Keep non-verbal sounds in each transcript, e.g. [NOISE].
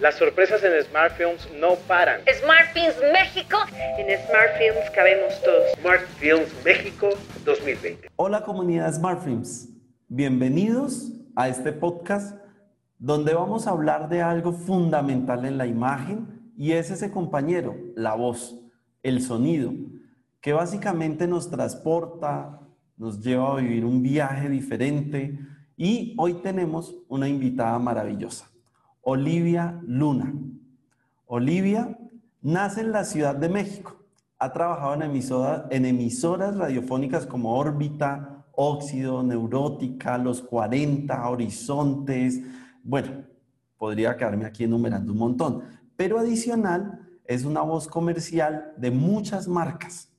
Las sorpresas en Smart Films no paran. Smart Films México. En Smart Films cabemos todos. Smart Films México 2020. Hola comunidad Smart Films. Bienvenidos a este podcast donde vamos a hablar de algo fundamental en la imagen y es ese compañero, la voz, el sonido, que básicamente nos transporta, nos lleva a vivir un viaje diferente y hoy tenemos una invitada maravillosa, Olivia Luna. Olivia nace en la Ciudad de México. Ha trabajado en, emisoras radiofónicas como Órbita, Óxido, Neurótica, Los 40, Horizontes. Bueno, podría quedarme aquí enumerando un montón. Pero adicional, es una voz comercial de muchas marcas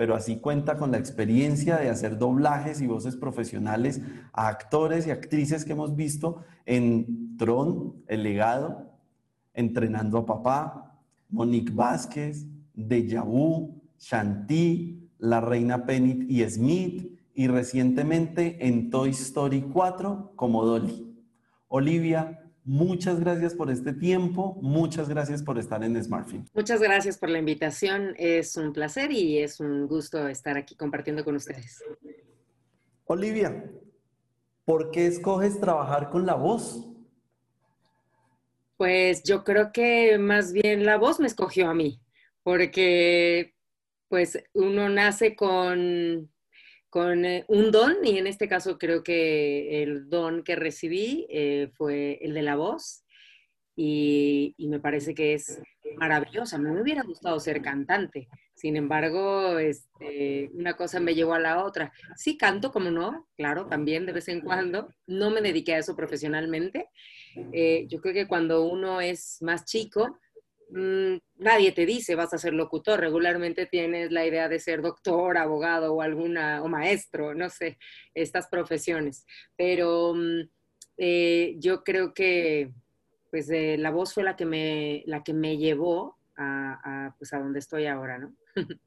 pero así cuenta con la experiencia de hacer doblajes y voces profesionales a actores y actrices que hemos visto en Tron, El Legado, Entrenando a Papá, Monique Vázquez, Deja Vu, Shanti, La Reina Penny y Smith, y recientemente en Toy Story 4 como Dolly. Olivia, Muchas gracias por este tiempo, muchas gracias por estar en SmartFilm. Muchas gracias por la invitación, es un placer y es un gusto estar aquí compartiendo con ustedes. Olivia, ¿por qué escoges trabajar con la voz? Pues yo creo que más bien la voz me escogió a mí, porque pues uno nace con con eh, un don, y en este caso creo que el don que recibí eh, fue el de la voz, y, me parece que es maravilloso. A mí me hubiera gustado ser cantante, sin embargo, este, una cosa me llevó a la otra. Sí canto, como no, claro, también de vez en cuando. No me dediqué a eso profesionalmente. Eh, yo creo que cuando uno es más chico, Mm, nadie te dice vas a ser locutor, regularmente tienes la idea de ser doctor, abogado o alguna, o maestro, no sé, estas profesiones. Pero mm, eh, yo creo que pues eh, la voz fue la que me, la que me llevó a, pues, a donde estoy ahora, ¿no? [LAUGHS]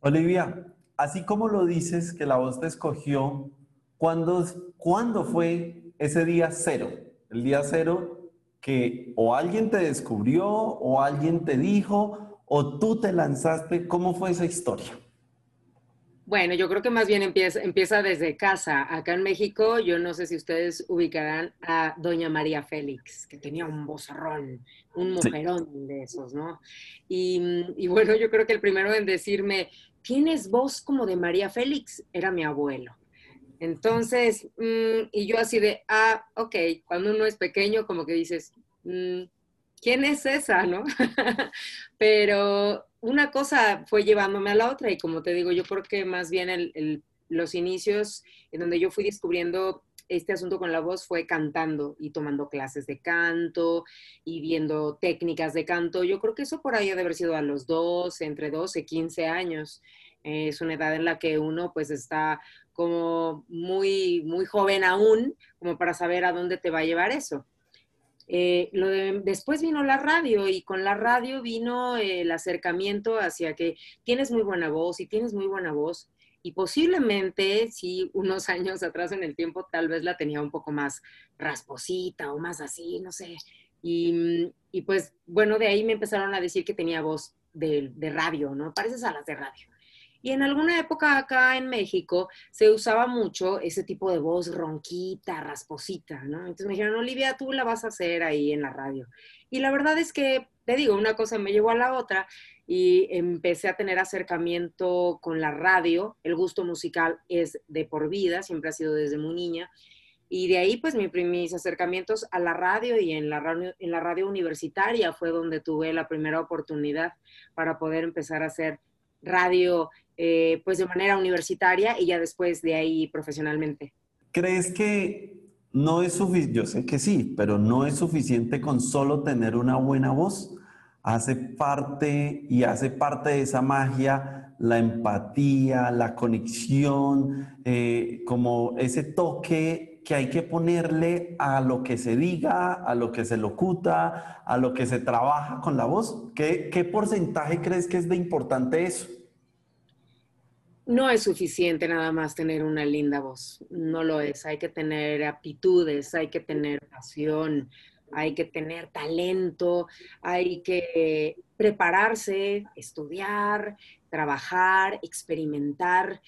Olivia, así como lo dices que la voz te escogió, ¿cuándo, ¿cuándo fue ese día cero? El día cero que o alguien te descubrió o alguien te dijo o tú te lanzaste? ¿Cómo fue esa historia? Bueno, yo creo que más bien empieza, empieza desde casa. Acá en México, yo no sé si ustedes ubicarán a Doña María Félix, que tenía un vozarrón, un mujerón de esos, ¿no? Y, y, bueno, yo creo que el primero en decirme, tienes voz como de María Félix, era mi abuelo. Entonces, mm, y yo así de, ah, ok, cuando uno es pequeño, como que dices, mm, ¿quién es esa, no? [LAUGHS] Pero una cosa fue llevándome a la otra y como te digo, yo creo que más bien los inicios en donde yo fui descubriendo este asunto con la voz fue cantando y tomando clases de canto y viendo técnicas de canto. Yo creo que eso por ahí ha de haber sido a los 12, entre 12 y 15 años. Es una edad en la que uno pues está como muy, muy joven aún, como para saber a dónde te va a llevar eso. Eh, después vino la radio y con la radio vino el acercamiento hacia que tienes muy buena voz y tienes muy buena voz y posiblemente si unos [LAUGHS] años atrás en el tiempo tal vez la tenía un poco más rasposita o más así, no sé. Y, y pues bueno, de ahí me empezaron a decir que tenía voz de, de radio, ¿no? Pareces a las de radio. Y en alguna época acá en México se usaba mucho ese tipo de voz ronquita, rasposita, ¿no? Entonces me dijeron, Olivia, tú la vas a hacer ahí en la radio. Y la verdad es que, te digo, una cosa me llevó a la otra y empecé a tener acercamiento con la radio. El gusto musical es de por vida, siempre ha sido desde muy niña. Y de ahí, pues, mis acercamientos a la radio y en la radio, en la radio universitaria fue donde tuve la primera oportunidad para poder empezar a hacer radio eh, pues de manera universitaria y ya después de ahí profesionalmente. ¿Crees que no es suficiente? Yo sé que sí, pero no es suficiente con solo tener una buena voz. Hace parte y hace parte de esa magia la empatía, la conexión, eh, como ese toque que hay que ponerle a lo que se diga, a lo que se locuta, a lo que se trabaja con la voz. ¿Qué, qué porcentaje crees que es de importante eso? No es suficiente nada más tener una linda voz, no lo es. Hay que tener aptitudes, hay que tener pasión, hay que tener talento, hay que prepararse, estudiar, trabajar, experimentar.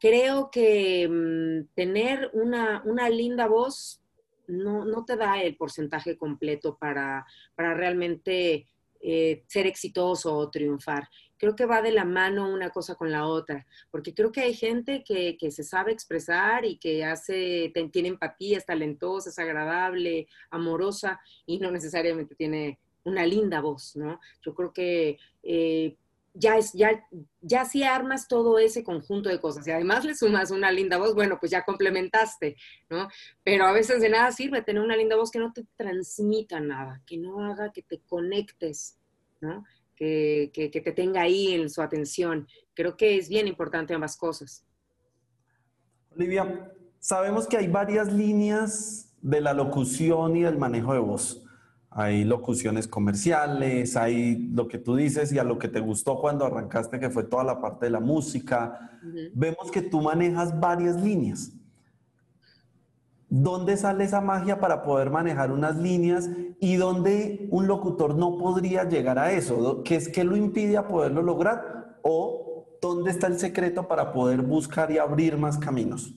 Creo que mm, tener una, linda voz no, te da el porcentaje completo para, para realmente eh, ser exitoso o triunfar. Creo que va de la mano una cosa con la otra, porque creo que hay gente que, se sabe expresar y que hace, tiene empatía, es talentosa, es agradable, amorosa y no necesariamente tiene una linda voz, ¿no? Yo creo que eh, ya, es, ya, ya si armas todo ese conjunto de cosas y además le sumas una linda voz, bueno, pues ya complementaste, ¿no? Pero a veces de nada sirve tener una linda voz que no te transmita nada, que no haga que te conectes, ¿no? Que, que, que te tenga ahí en su atención. Creo que es bien importante ambas cosas. Olivia, sabemos que hay varias líneas de la locución y del manejo de voz hay locuciones comerciales, hay lo que tú dices y a lo que te gustó cuando arrancaste, que fue toda la parte de la música. Vemos que tú manejas varias líneas. ¿Dónde sale esa magia para poder manejar unas líneas y dónde un locutor no podría llegar a eso? ¿Qué es que lo impide a poderlo lograr? ¿O dónde está el secreto para poder buscar y abrir más caminos?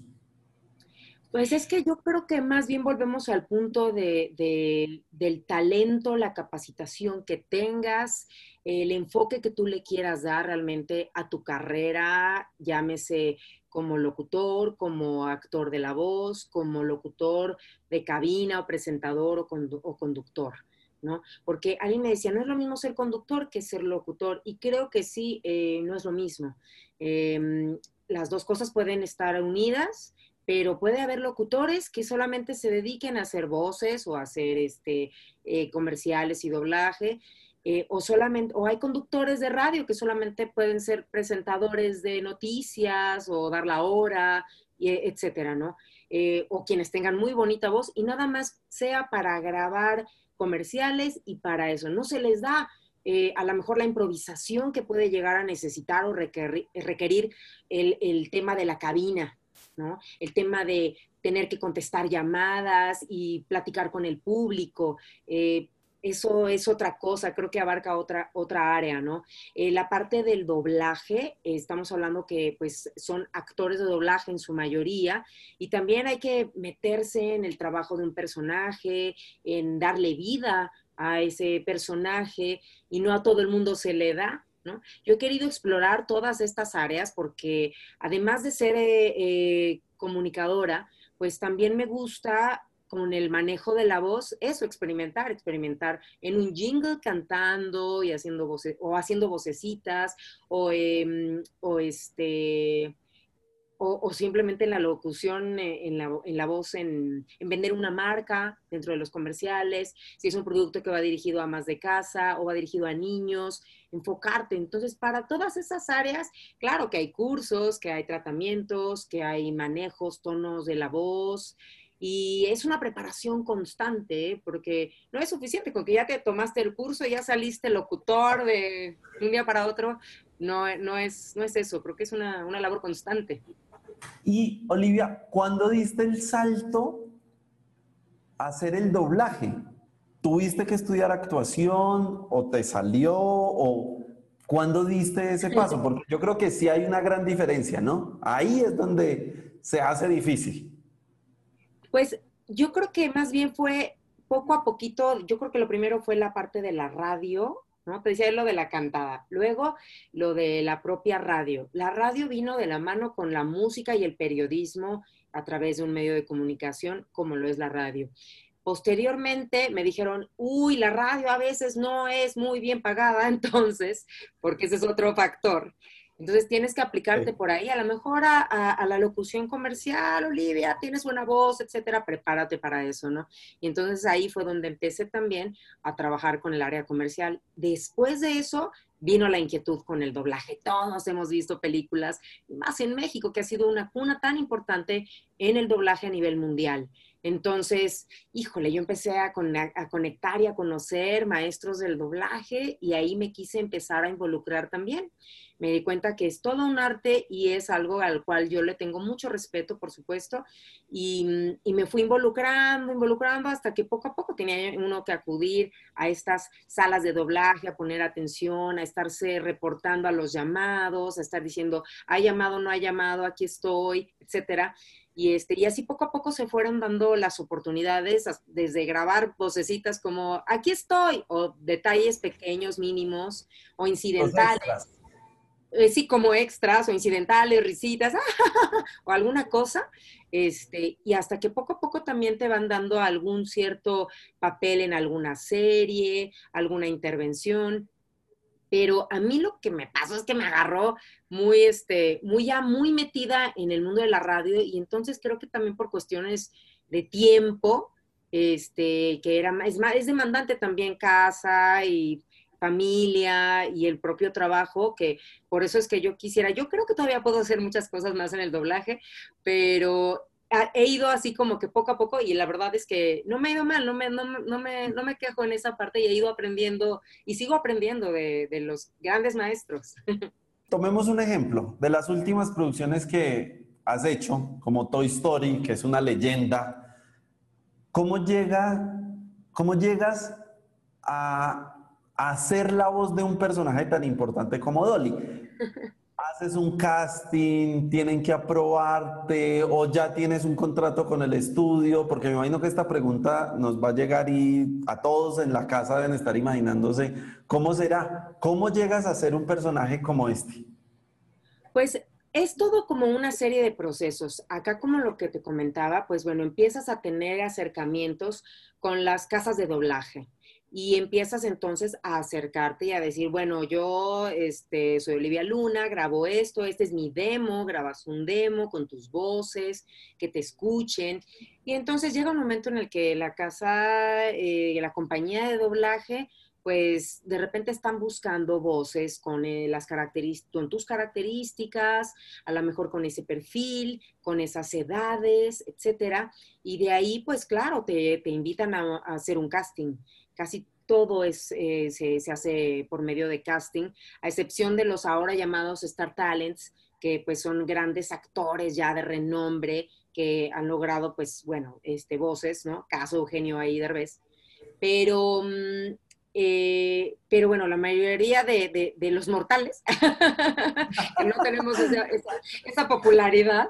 Pues es que yo creo que más bien volvemos al punto de, del talento, la capacitación que tengas, el enfoque que tú le quieras dar realmente a tu carrera, llámese como locutor, como actor de la voz, como locutor de cabina o presentador o, conductor. ¿no? Porque alguien me decía, no es lo mismo ser conductor que ser locutor, y creo que sí, eh, no es lo mismo. Em, las dos cosas pueden estar unidas, pero puede haber locutores que solamente se dediquen a hacer voces o a hacer este, eh, comerciales y doblaje, eh, o solamente, o hay conductores de radio que solamente pueden ser presentadores de noticias o dar la hora, etcétera, ¿no? Eh, o quienes tengan muy bonita voz y nada más sea para grabar comerciales y para eso. No se les da a lo mejor la improvisación que puede llegar a necesitar o requerir, el, tema de la cabina, el tema de tener que contestar llamadas y platicar con el público. Eh, eso es otra cosa, creo que abarca otra, otra área, ¿no? Eh, la parte del doblaje, estamos hablando que pues son actores de doblaje en su mayoría y también hay que meterse en el trabajo de un personaje, en darle vida a ese personaje y no a todo el mundo se le da, yo he querido explorar todas estas áreas porque además de ser eh, eh, comunicadora, pues también me gusta con el manejo de la voz, eso, experimentar, experimentar en un jingle cantando y haciendo voces, o haciendo vocecitas, o, em, o este, o, simplemente en la locución, eh, en la, voz, en, vender una marca dentro de los comerciales, si es un producto que va dirigido a más de casa o va dirigido a niños, enfocarte. Entonces, para todas esas áreas, claro que hay cursos, que hay tratamientos, que hay manejos, tonos de la voz. Y es una preparación constante, ¿eh? porque no es suficiente con que ya te tomaste el curso, ya saliste locutor de un día para otro. No, no, es, no es eso, creo que es una, una labor constante. Y Olivia, ¿cuándo diste el salto a hacer el doblaje? ¿Tuviste que estudiar actuación o te salió o cuándo diste ese paso? Porque yo creo que sí hay una gran diferencia, ¿no? Ahí es donde se hace difícil. Pues yo creo que más bien fue poco a poquito, yo creo que lo primero fue la parte de la radio, ¿no? Te decía lo de la cantada. Luego, lo de la propia radio. La radio vino de la mano con la música y el periodismo a través de un medio de comunicación como lo es la radio. Posteriormente me dijeron, uy, la radio a veces no es muy bien pagada, [LAUGHS] entonces, porque ese es otro factor. Entonces tienes que aplicarte por ahí, a lo mejor a, la locución comercial, Olivia, tienes buena voz, etcétera, prepárate para eso, ¿no? Y entonces ahí fue donde empecé también a trabajar con el área comercial. Después de eso vino la inquietud con el doblaje. Todos hemos visto películas, más en México, que ha sido una cuna tan importante en el doblaje a nivel mundial. Entonces, híjole, yo empecé a, conectar y a conocer maestros del doblaje y ahí me quise empezar a involucrar también. Me di cuenta que es todo un arte y es algo al cual yo le tengo mucho respeto, por supuesto, y, y me fui involucrando, involucrando hasta que poco a poco tenía uno que acudir a estas salas de doblaje, a poner atención, a estarse reportando a los llamados, a estar diciendo, ha llamado, no ha llamado, aquí estoy, etcétera. Y, este, y así poco a poco se fueron dando las oportunidades, desde grabar vocecitas como aquí estoy, o detalles pequeños, mínimos, o incidentales. Eh, sí, como extras o incidentales, risitas, [LAUGHS] o alguna cosa, este, y hasta que poco a poco también te van dando algún cierto papel en alguna serie, alguna intervención pero a mí lo que me pasó es que me agarró muy, este, muy ya muy metida en el mundo de la radio y entonces creo que también por cuestiones de tiempo, este, que era más, es demandante también casa y familia y el propio trabajo, que por eso es que yo quisiera, yo creo que todavía puedo hacer muchas cosas más en el doblaje, pero he ido así como que poco a poco y la verdad es que no me he ido mal, no me, no, me, no me quejo en esa parte y he ido aprendiendo y sigo aprendiendo de, de los grandes maestros. [LAUGHS] Tomemos un ejemplo de las últimas producciones que has hecho, como Toy Story, que es una leyenda. ¿Cómo, llega, cómo llegas a, a ser la voz de un personaje tan importante como Dolly? [LAUGHS] haces un casting, tienen que aprobarte o ya tienes un contrato con el estudio, porque me imagino que esta pregunta nos va a llegar y a todos en la casa deben estar imaginándose, ¿cómo será? ¿Cómo llegas a ser un personaje como este? Pues es todo como una serie de procesos. Acá como lo que te comentaba, pues bueno, empiezas a tener acercamientos con las casas de doblaje y empiezas entonces a acercarte y a decir, bueno, yo este, soy Olivia Luna, grabo esto, este es mi demo, grabas un demo con tus voces, que te escuchen. Y entonces llega un momento en el que la casa, eh, la compañía de doblaje, pues de repente están buscando voces con, eh, las con tus características, a lo mejor con ese perfil, con esas edades, etcétera. Y de ahí, pues claro, te, te invitan a, hacer un casting casi todo es, eh, se, hace por medio de casting, a excepción de los ahora llamados Star Talents, que pues son grandes actores ya de renombre que han logrado pues bueno, este, voces, ¿no? Caso Eugenio ahí. Pero mm, eh, pero bueno, la mayoría de, los mortales, [LAUGHS] que no tenemos esa, popularidad,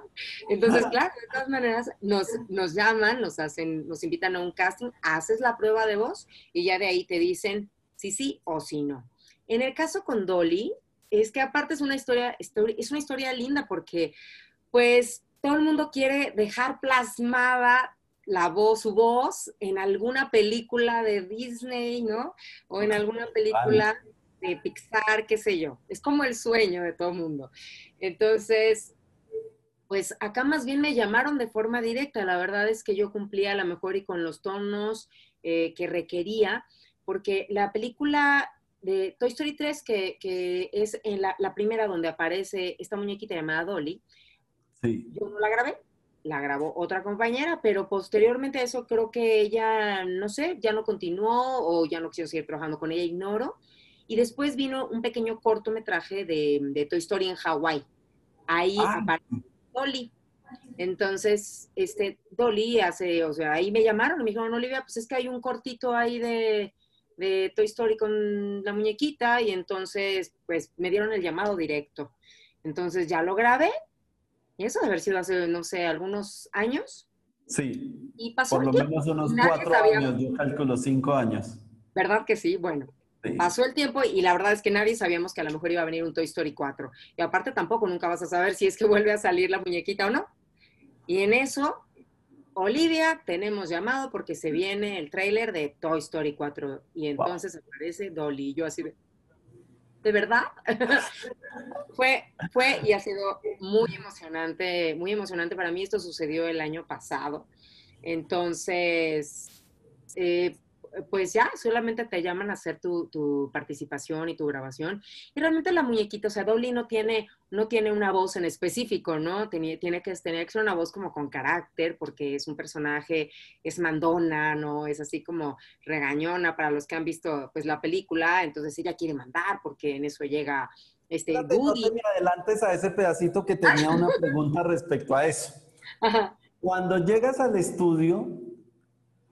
entonces, claro, de todas maneras, nos, nos llaman, nos hacen, nos invitan a un casting, haces la prueba de voz y ya de ahí te dicen si sí o si no. En el caso con Dolly, es que aparte es una historia, es una historia linda porque, pues, todo el mundo quiere dejar plasmada la voz, su voz en alguna película de Disney, ¿no? O en alguna película de Pixar, qué sé yo. Es como el sueño de todo el mundo. Entonces, pues acá más bien me llamaron de forma directa. La verdad es que yo cumplía a lo mejor y con los tonos eh, que requería, porque la película de Toy Story 3, que, es en la, la, primera donde aparece esta muñequita llamada Dolly, sí. yo no la grabé, la grabó otra compañera, pero posteriormente a eso creo que ella, no sé, ya no continuó o ya no quiso seguir trabajando con ella, ignoro. Y después vino un pequeño cortometraje de, de Toy Story en Hawái. Ahí ah. apareció Dolly. Entonces, este, Dolly hace, o sea, ahí me llamaron y me dijeron, Olivia, pues es que hay un cortito ahí de, de Toy Story con la muñequita y entonces, pues me dieron el llamado directo. Entonces ya lo grabé y eso debe haber sido hace, no sé, algunos años. Sí. Y pasó Por lo menos unos cuatro años, yo calculo cinco años. ¿Verdad que sí? Bueno, pasó el tiempo y la verdad es que nadie sabíamos que a lo mejor iba a venir un Toy Story 4. Y aparte tampoco nunca vas a saber si es que [LAUGHS] vuelve a salir la muñequita o no. Y en eso, Olivia, tenemos llamado porque se viene el tráiler de Toy Story 4. Y entonces aparece Dolly. Y yo así de, de verdad. [LAUGHS] fue, fue y ha sido muy emocionante, muy emocionante para mí. Esto sucedió el año pasado. Entonces, eh, pues ya, solamente te llaman a hacer tu, tu, participación y tu grabación. Y realmente la muñequita, o sea, Dolly no tiene, no tiene una voz en específico, ¿no? Tiene, tiene que tener que ser una voz como con carácter, porque es un personaje, es mandona, ¿no? Es así como regañona para los que han visto, pues, la película. Entonces ella quiere mandar, porque en eso llega este, Espérate, No te adelantes a ese pedacito que tenía una [LAUGHS] pregunta respecto a eso. Cuando llegas al estudio,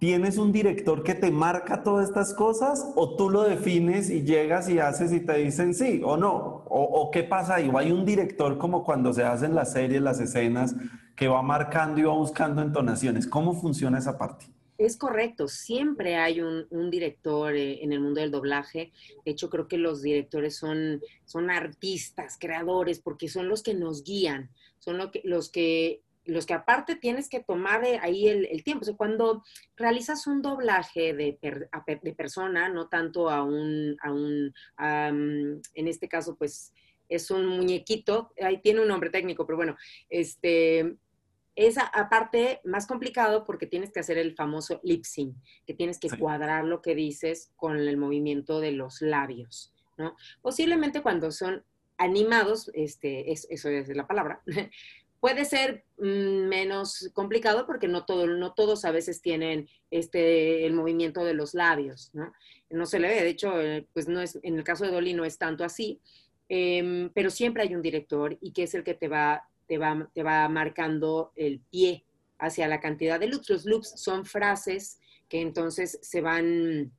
¿tienes un director que te marca todas estas cosas o tú lo defines y llegas y haces y te dicen sí o no? ¿O, qué pasa ahí? ¿O hay un director como cuando se hacen las series, las escenas, que va marcando y va buscando entonaciones? ¿Cómo funciona esa parte? Es correcto, siempre hay un, director eh, en el mundo del doblaje. De hecho, creo que los directores son, son artistas, creadores, porque son los que nos guían, son los, que, los que aparte tienes que tomar eh, ahí el, tiempo. O sea, cuando realizas un doblaje de, de persona, no tanto a un, a un en este caso, pues es un muñequito, ahí tiene un nombre técnico, pero bueno, este es aparte más complicado porque tienes que hacer el famoso lip sync, que tienes que cuadrar lo que dices con el movimiento de los labios, ¿no? Posiblemente cuando son animados, este, eso es la palabra, [LAUGHS] puede ser mm, menos complicado porque no, todo, no todos a veces tienen este, el movimiento de los labios, ¿no? No se le ve, de hecho, eh, pues no es, en el caso de Dolly no es tanto así, em, pero siempre hay un director y que es el que te va te va, marcando el pie hacia la cantidad de loops. Los loops son frases que entonces se van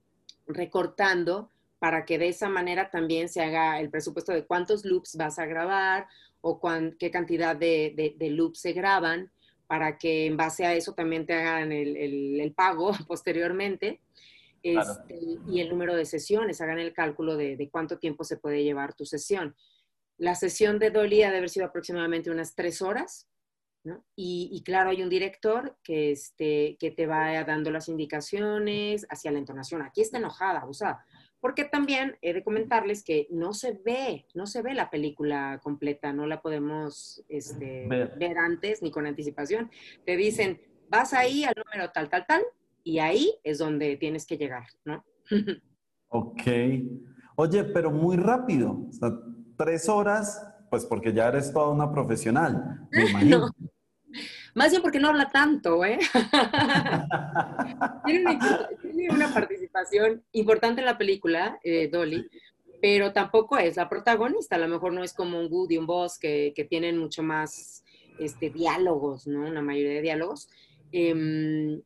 recortando para que de esa manera también se haga el presupuesto de cuántos loops vas a grabar o qué cantidad de, loops se graban, para que en base a eso también te hagan el, pago [LAUGHS] posteriormente. Este, y el número de sesiones, hagan el cálculo de, de, cuánto tiempo se puede llevar tu sesión. La sesión de Dolly ha de haber sido aproximadamente unas tres horas, ¿no? Y, claro, hay un director que, este, que te va dando las indicaciones hacia la entonación. Aquí está enojada, o sea, porque también he de comentarles que no se ve, no se ve la película completa, no la podemos este, ver. ver antes ni con anticipación. Te dicen, vas ahí al número tal, tal, tal, y ahí es donde tienes que llegar, ¿no? [LAUGHS] ok. Oye, pero muy rápido. O sea, tres horas, pues porque ya eres toda una profesional, me [LAUGHS] imagino. Más bien porque no habla tanto, ¿eh? [LAUGHS] tiene, una, participación importante en la película, eh, Dolly, pero tampoco es la protagonista. A lo mejor no es como un Woody, un Boss, que, que tienen mucho más este, diálogos, ¿no? Una mayoría de diálogos. Eh,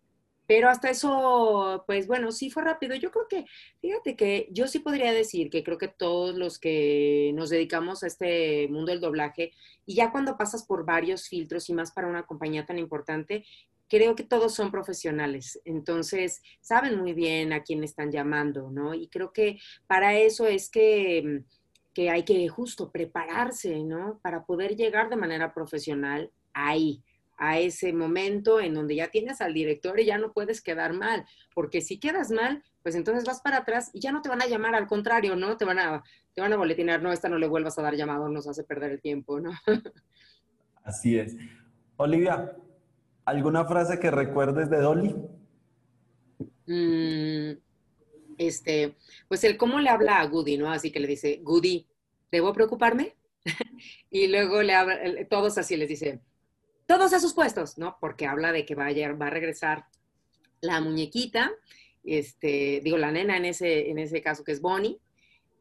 pero hasta eso, pues bueno, sí fue rápido. Yo creo que, fíjate que yo sí podría decir que creo que todos los que nos dedicamos a este mundo del doblaje, y ya cuando pasas por varios filtros y más para una compañía tan importante, creo que todos son profesionales. Entonces, saben muy bien a quién están llamando, ¿no? Y creo que para eso es que, que hay que justo prepararse, ¿no? Para poder llegar de manera profesional ahí a ese momento en donde ya tienes al director y ya no puedes quedar mal, porque si quedas mal, pues entonces vas para atrás y ya no te van a llamar, al contrario, ¿no? Te van a, te van a boletinar, no, esta no le vuelvas a dar llamado, nos hace perder el tiempo, ¿no? Así es. Olivia, ¿alguna frase que recuerdes de Dolly? Mm, este, pues el cómo le habla a Goody, ¿no? Así que le dice, Goody, ¿debo preocuparme? [LAUGHS] y luego le habla, todos así les dice, todos a sus puestos, ¿no? Porque habla de que va a, va a regresar la muñequita, este, digo, la nena en ese, en ese caso que es Bonnie,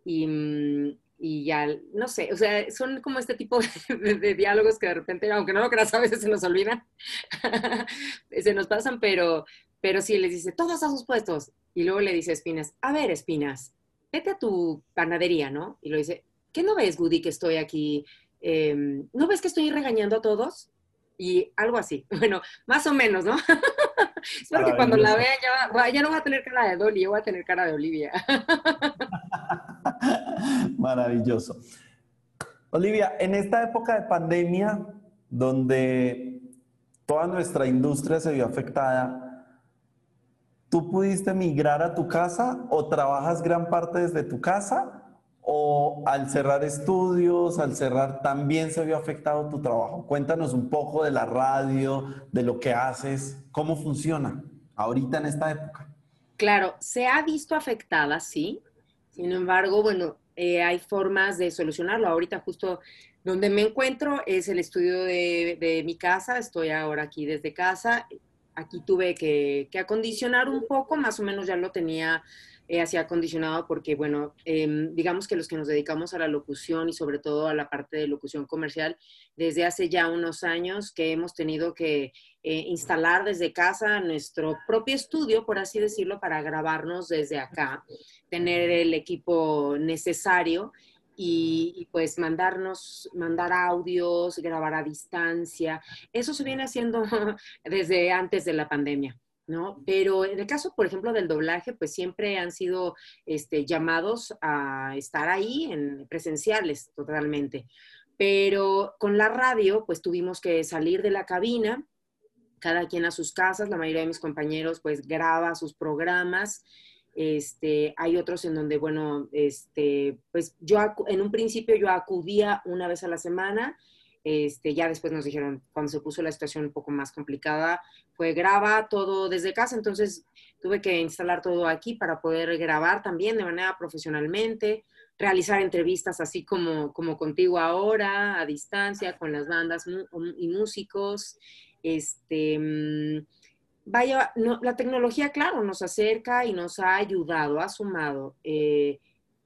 y, mm, y ya, no sé, o sea, son como este tipo [LAUGHS] de, diálogos que de repente, aunque no lo creas, a veces se nos olvidan, [LAUGHS] se nos pasan, pero, pero sí les dice, todos a sus puestos, y luego le dice a Espinas, a ver, Espinas, vete a tu panadería, ¿no? Y lo dice, ¿qué no ves, Goody, que estoy aquí? Em, ¿No ves que estoy regañando a todos? y algo así. [LAUGHS] Bueno, más o menos, ¿no? Espero que cuando la vea ya, ya, no va a tener cara de Dolly, yo voy a tener cara de Olivia. [LAUGHS] Maravilloso. Olivia, en esta época de pandemia, donde toda nuestra industria se vio afectada, ¿tú pudiste migrar a tu casa o trabajas gran parte desde tu casa? o al cerrar estudios, al cerrar, también se vio afectado tu trabajo? Cuéntanos un poco de la radio, de lo que haces, cómo funciona ahorita en esta época. Claro, se ha visto afectada, sí. Sin embargo, bueno, eh, hay formas de solucionarlo. Ahorita justo donde me encuentro es el estudio de, mi casa. Estoy ahora aquí desde casa. Aquí tuve que, que acondicionar un poco, más o menos ya lo tenía eh, así acondicionado porque, bueno, em, digamos que los que nos dedicamos a la locución y sobre todo a la parte de locución comercial, desde hace ya unos años que hemos tenido que eh, instalar desde casa nuestro propio estudio, por así decirlo, para grabarnos desde acá, tener el equipo necesario y, pues mandarnos, mandar audios, grabar a distancia. Eso se viene haciendo [LAUGHS] desde antes de la pandemia. ¿No? Pero en el caso, por ejemplo, del doblaje, pues siempre han sido este, llamados a estar ahí en presenciales totalmente. Pero con la radio, pues tuvimos que salir de la cabina, cada quien a sus casas, la mayoría de mis compañeros pues graba sus programas. Este, hay otros en donde, bueno, este, pues yo en un principio yo acudía una vez a la semana, este, ya después nos dijeron, cuando se puso la situación un poco más complicada, fue graba todo desde casa, entonces tuve que instalar todo aquí para poder grabar también de manera profesionalmente, realizar entrevistas así como, como contigo ahora, a distancia, con las bandas y músicos. Este, mm, vaya, la tecnología, claro, nos acerca y nos ha ayudado, ha sumado. Eh,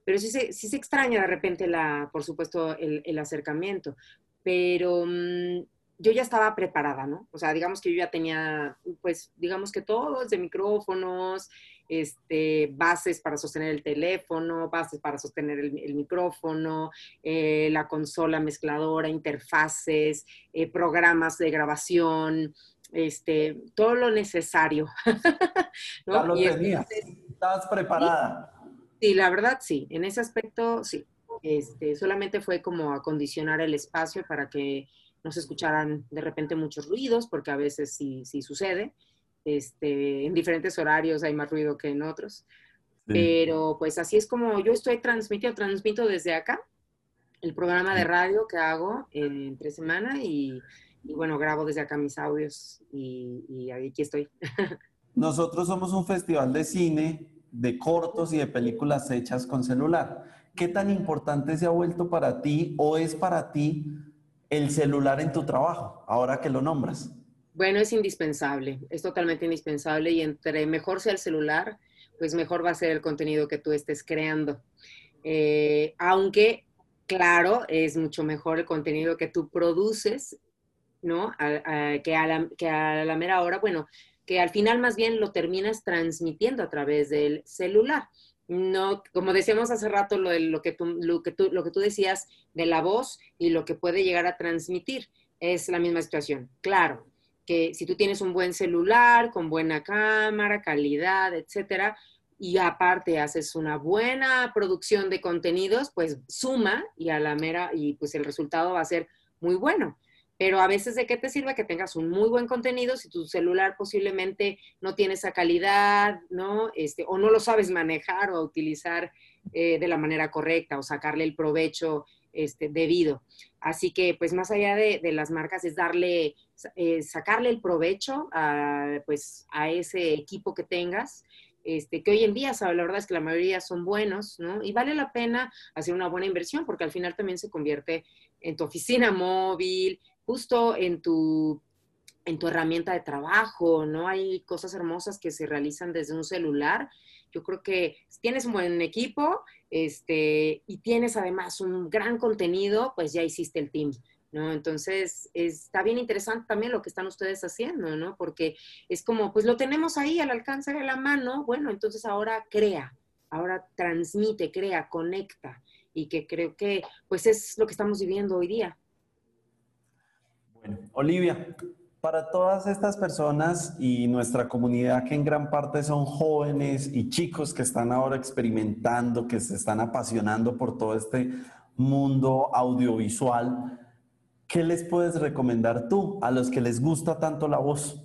pero sí se, sí se extraña de repente, la, por supuesto, el acercamiento pero mm, yo ya estaba preparada, ¿no? O sea, digamos que yo ya tenía, pues, digamos que todo, de micrófonos, este, bases para sostener el teléfono, bases para sostener el, micrófono, eh, la consola mezcladora, interfaces, eh, programas de grabación, este, todo lo necesario. [LAUGHS] ¿no? Ya lo tenías, estabas preparada. sí, la verdad sí, en ese aspecto sí. Este, solamente fue como acondicionar el espacio para que no se escucharan de repente muchos ruidos, porque a veces sí, sí sucede. Este, en diferentes horarios hay más ruido que en otros. Pero pues así es como yo estoy transmitiendo, transmito desde acá el programa de radio que hago entre semana y, y bueno, grabo desde acá mis audios y, y aquí estoy. [LAUGHS] Nosotros somos un festival de cine, de cortos y de películas hechas con celular. ¿Qué tan importante se ha vuelto para ti o es para ti el celular en tu trabajo, ahora que lo nombras? Bueno, es indispensable, es totalmente indispensable y entre mejor sea el celular, pues mejor va a ser el contenido que tú estés creando. Eh, aunque, claro, es mucho mejor el contenido que tú produces, ¿no? que, a la, que a la mera hora, bueno, que al final más bien lo terminas transmitiendo a través del celular no, como decíamos hace rato, lo, lo, que tú, lo, que tú, lo que tú decías de la voz y lo que puede llegar a transmitir es la misma situación. Claro, que si tú tienes un buen celular, con buena cámara, calidad, etcétera, y aparte haces una buena producción de contenidos, pues suma y a la mera, y pues el resultado va a ser muy bueno pero a veces de qué te sirve que tengas un muy buen contenido si tu celular posiblemente no tiene esa calidad, ¿no? Este, o no lo sabes manejar o utilizar eh, de la manera correcta o sacarle el provecho este, debido. Así que, pues más allá de, las marcas es darle, eh, sacarle el provecho a, pues, a ese equipo que tengas. Este, que hoy en día, la verdad es que la mayoría son buenos, ¿no? Y vale la pena hacer una buena inversión porque al final también se convierte en tu oficina [LAUGHS] móvil, justo en tu, en tu herramienta de trabajo, ¿no? Hay cosas hermosas que se realizan desde un celular. Yo creo que tienes un buen equipo este, y tienes además un gran contenido, pues ya hiciste el team. ¿no? Entonces, está bien interesante también lo que están ustedes haciendo, ¿no? Porque es como, pues lo tenemos ahí al alcance de la mano, bueno, entonces ahora crea, ahora transmite, crea, conecta, y que creo que, pues es lo que estamos viviendo hoy día. Olivia, para todas estas personas y nuestra comunidad que en gran parte son jóvenes y chicos que están ahora experimentando, que se están apasionando por todo este mundo audiovisual, ¿qué les puedes recomendar tú a los que les gusta tanto la voz?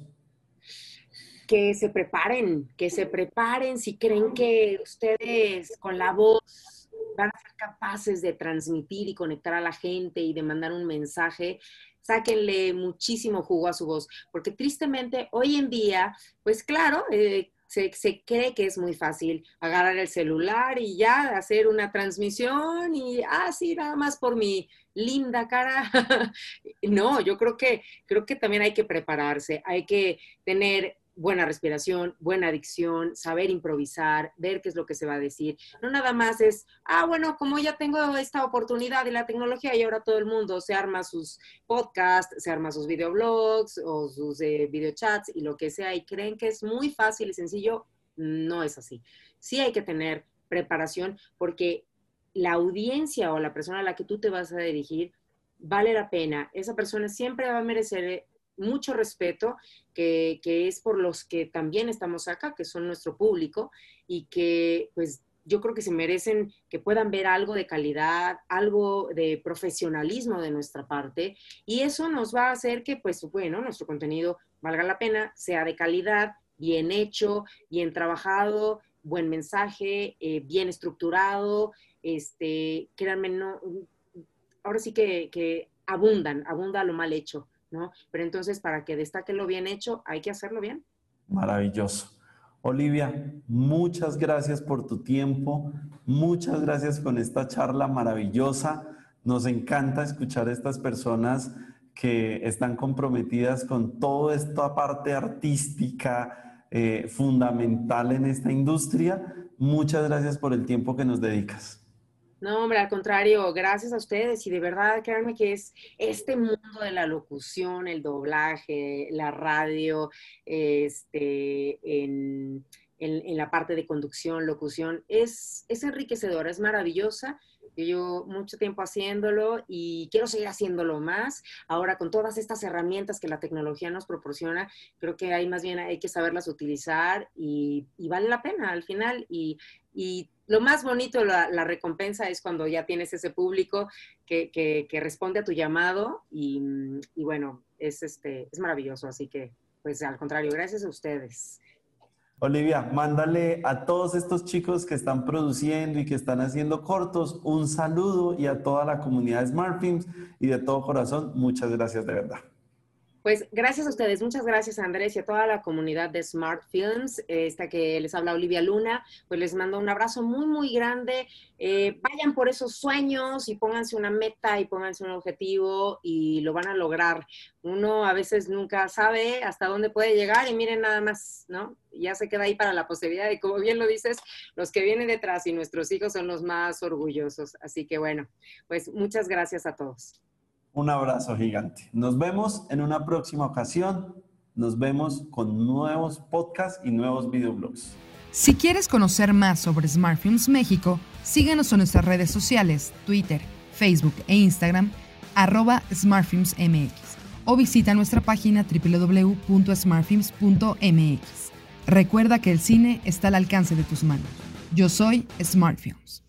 Que se preparen, que se preparen si creen que ustedes con la voz van a ser capaces de transmitir y conectar a la gente y de mandar un mensaje, sáquenle muchísimo jugo a su voz, porque tristemente hoy en día, pues claro, eh, se, cree que es muy fácil agarrar el celular y ya hacer una transmisión y, ah, nada más por mi linda cara. [LAUGHS] no, yo creo que, creo que también hay que prepararse, hay que tener buena respiración, buena adicción, saber improvisar, ver qué es lo que se va a decir. No nada más es, ah, bueno, como ya tengo esta oportunidad de la tecnología y ahora todo el mundo se arma sus podcasts, se arma sus videoblogs o sus eh, videochats y lo que sea y creen que es muy fácil y sencillo, no es así. Sí hay que tener preparación porque la audiencia o la persona a la que tú te vas a dirigir vale la pena. Esa persona siempre va a merecer mucho respeto, que, es por los que también estamos acá, que son nuestro público, y que pues yo creo que se merecen que puedan ver algo de calidad, algo de profesionalismo de nuestra parte, y eso nos va a hacer que, pues, bueno, nuestro contenido valga la pena, sea de calidad, bien hecho, bien trabajado, buen mensaje, eh, bien estructurado, este, créanme, no, ahora sí que, que abundan, abunda lo mal hecho. Pero entonces, para que destaque lo bien hecho, hay que hacerlo bien. Maravilloso. Olivia, muchas gracias por tu tiempo, muchas gracias con esta charla maravillosa. Nos encanta escuchar a estas personas que están comprometidas con toda esta parte artística eh, fundamental en esta industria. Muchas gracias por el tiempo que nos dedicas. No, hombre, al contrario, gracias a ustedes y de verdad, créanme que es este mundo de la locución, el doblaje, la radio, este, en, la parte de conducción, locución, es, es enriquecedora, es maravillosa. Yo llevo mucho tiempo haciéndolo y quiero seguir haciéndolo más. Ahora, con todas estas herramientas que la tecnología nos proporciona, creo que hay más bien hay que saberlas utilizar y, vale la pena al final. Y, y lo más bonito, la, la, recompensa es cuando ya tienes ese público que, que, responde a tu llamado y, y, bueno, es, este, es maravilloso. Así que, pues al contrario, gracias a ustedes. Olivia, mándale a todos estos chicos que están produciendo y que están haciendo cortos un saludo y a toda la comunidad de SmartFilms y de todo corazón, muchas gracias de verdad. Pues gracias a ustedes, muchas gracias Andrés y a toda la comunidad de Smart Films, esta que les habla Olivia Luna, pues les mando un abrazo muy, muy grande. Eh, vayan por esos sueños y pónganse una meta y pónganse un objetivo y lo van a lograr. Uno a veces nunca sabe hasta dónde puede llegar y miren nada más, ¿no? Ya se queda ahí para la posibilidad y como bien lo dices, los que vienen detrás y nuestros hijos son los más orgullosos. Así que bueno, pues muchas gracias a todos. Un abrazo gigante. Nos vemos en una próxima ocasión. Nos vemos con nuevos podcasts y nuevos videoblogs. Si quieres conocer más sobre SmartFilms México, síguenos en nuestras redes sociales, Twitter, Facebook e Instagram, arroba SmartFilmsMX o visita nuestra página www.smartfilms.mx. Recuerda que el cine está al alcance de tus manos. Yo soy SmartFilms.